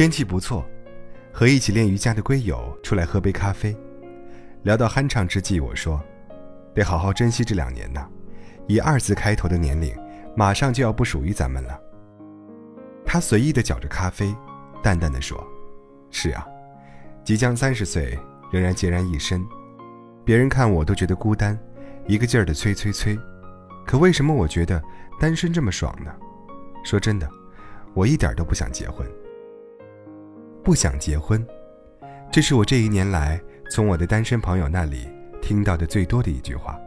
天气不错，和一起练瑜伽的龟友出来喝杯咖啡。聊到酣畅之际，我说：“得好好珍惜这两年呐，以二字开头的年龄，马上就要不属于咱们了。”他随意的搅着咖啡，淡淡的说：“是啊，即将三十岁，仍然孑然一身，别人看我都觉得孤单，一个劲儿的催催催。可为什么我觉得单身这么爽呢？说真的，我一点都不想结婚。不想结婚，这是我这一年来。”从我的单身朋友那里听到的最多的一句话，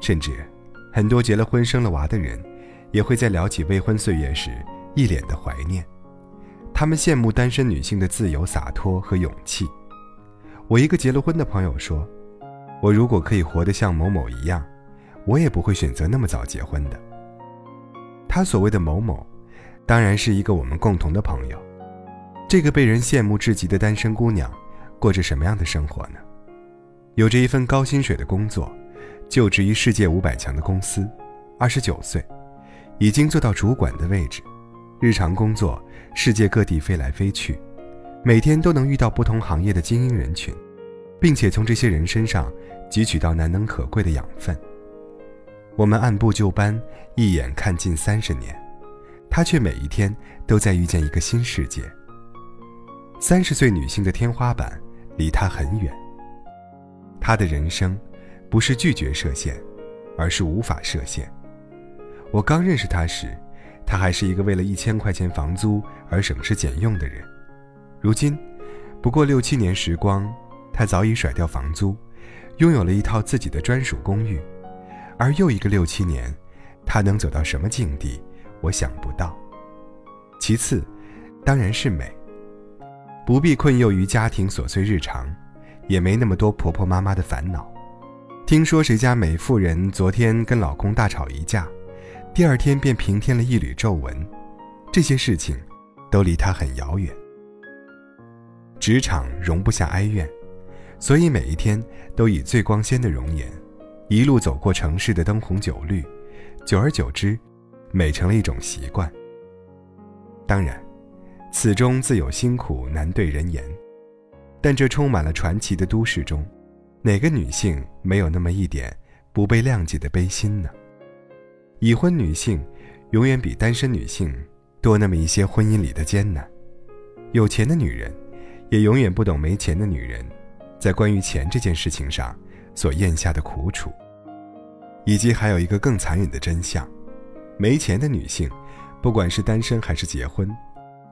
甚至很多结了婚生了娃的人，也会在聊起未婚岁月时一脸的怀念。他们羡慕单身女性的自由洒脱和勇气。我一个结了婚的朋友说：“我如果可以活得像某某一样，我也不会选择那么早结婚的。”他所谓的某某，当然是一个我们共同的朋友。这个被人羡慕至极的单身姑娘，过着什么样的生活呢？有着一份高薪水的工作，就职于世界五百强的公司，二十九岁，已经做到主管的位置。日常工作，世界各地飞来飞去，每天都能遇到不同行业的精英人群，并且从这些人身上汲取到难能可贵的养分。我们按部就班，一眼看尽三十年，他却每一天都在遇见一个新世界。三十岁女性的天花板离他很远。他的人生，不是拒绝设限，而是无法设限。我刚认识他时，他还是一个为了一千块钱房租而省吃俭用的人。如今，不过六七年时光，他早已甩掉房租，拥有了一套自己的专属公寓。而又一个六七年，他能走到什么境地，我想不到。其次，当然是美，不必困囿于家庭琐碎日常。也没那么多婆婆妈妈的烦恼。听说谁家美妇人昨天跟老公大吵一架，第二天便平添了一缕皱纹，这些事情都离她很遥远。职场容不下哀怨，所以每一天都以最光鲜的容颜，一路走过城市的灯红酒绿，久而久之，美成了一种习惯。当然，此中自有辛苦难对人言。但这充满了传奇的都市中，哪个女性没有那么一点不被谅解的悲心呢？已婚女性永远比单身女性多那么一些婚姻里的艰难。有钱的女人也永远不懂没钱的女人在关于钱这件事情上所咽下的苦楚。以及还有一个更残忍的真相：没钱的女性，不管是单身还是结婚，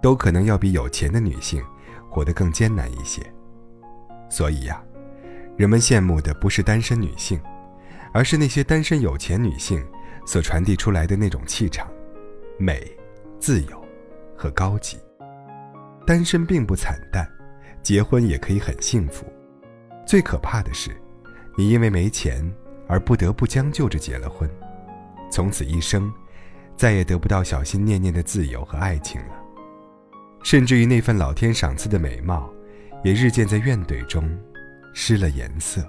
都可能要比有钱的女性活得更艰难一些。所以呀，人们羡慕的不是单身女性，而是那些单身有钱女性所传递出来的那种气场、美、自由和高级。单身并不惨淡，结婚也可以很幸福。最可怕的是，你因为没钱而不得不将就着结了婚，从此一生再也得不到小心念念的自由和爱情了，甚至于那份老天赏赐的美貌。也日渐在怨怼中失了颜色。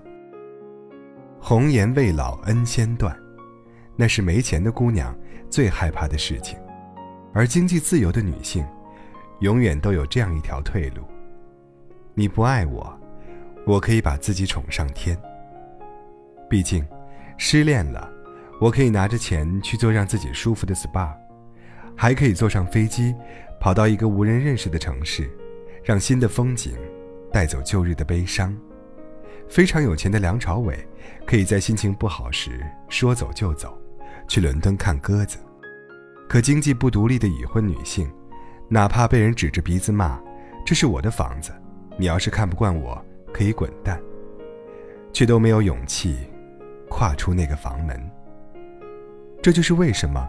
红颜未老恩先断，那是没钱的姑娘最害怕的事情。而经济自由的女性，永远都有这样一条退路：你不爱我，我可以把自己宠上天。毕竟，失恋了，我可以拿着钱去做让自己舒服的 SPA，还可以坐上飞机，跑到一个无人认识的城市，让新的风景。带走旧日的悲伤，非常有钱的梁朝伟，可以在心情不好时说走就走，去伦敦看鸽子。可经济不独立的已婚女性，哪怕被人指着鼻子骂：“这是我的房子，你要是看不惯我，可以滚蛋。”却都没有勇气跨出那个房门。这就是为什么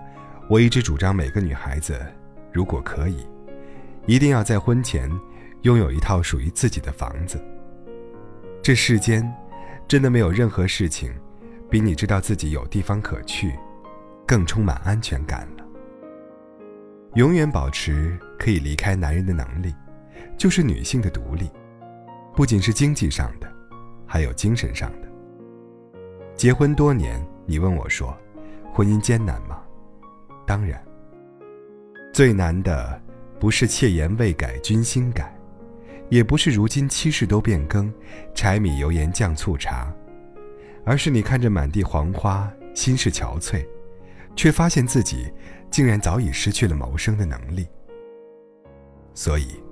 我一直主张每个女孩子，如果可以，一定要在婚前。拥有一套属于自己的房子。这世间，真的没有任何事情，比你知道自己有地方可去，更充满安全感了。永远保持可以离开男人的能力，就是女性的独立，不仅是经济上的，还有精神上的。结婚多年，你问我说，婚姻艰难吗？当然，最难的。不是妾言未改君心改，也不是如今七事都变更，柴米油盐酱醋茶，而是你看着满地黄花，心事憔悴，却发现自己竟然早已失去了谋生的能力。所以，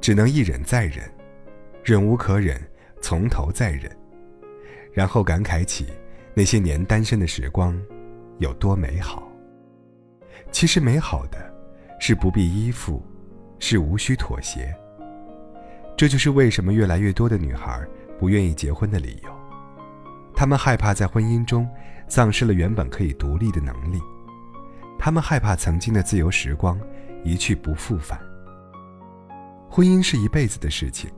只能一忍再忍，忍无可忍，从头再忍，然后感慨起那些年单身的时光有多美好。其实美好的。是不必依附，是无需妥协。这就是为什么越来越多的女孩不愿意结婚的理由。她们害怕在婚姻中丧失了原本可以独立的能力，她们害怕曾经的自由时光一去不复返。婚姻是一辈子的事情，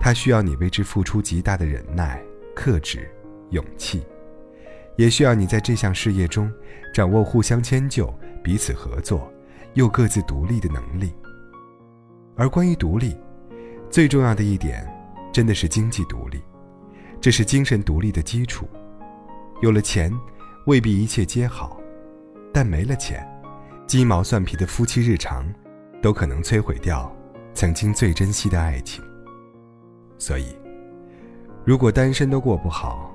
它需要你为之付出极大的忍耐、克制、勇气，也需要你在这项事业中掌握互相迁就、彼此合作。又各自独立的能力，而关于独立，最重要的一点，真的是经济独立，这是精神独立的基础。有了钱，未必一切皆好，但没了钱，鸡毛蒜皮的夫妻日常，都可能摧毁掉曾经最珍惜的爱情。所以，如果单身都过不好，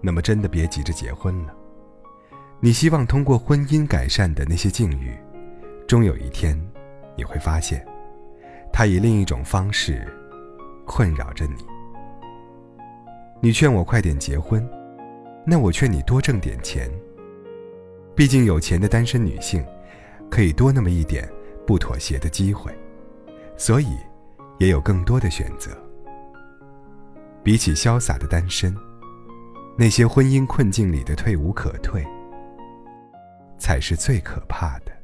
那么真的别急着结婚了。你希望通过婚姻改善的那些境遇。终有一天，你会发现，他以另一种方式困扰着你。你劝我快点结婚，那我劝你多挣点钱。毕竟有钱的单身女性，可以多那么一点不妥协的机会，所以也有更多的选择。比起潇洒的单身，那些婚姻困境里的退无可退，才是最可怕的。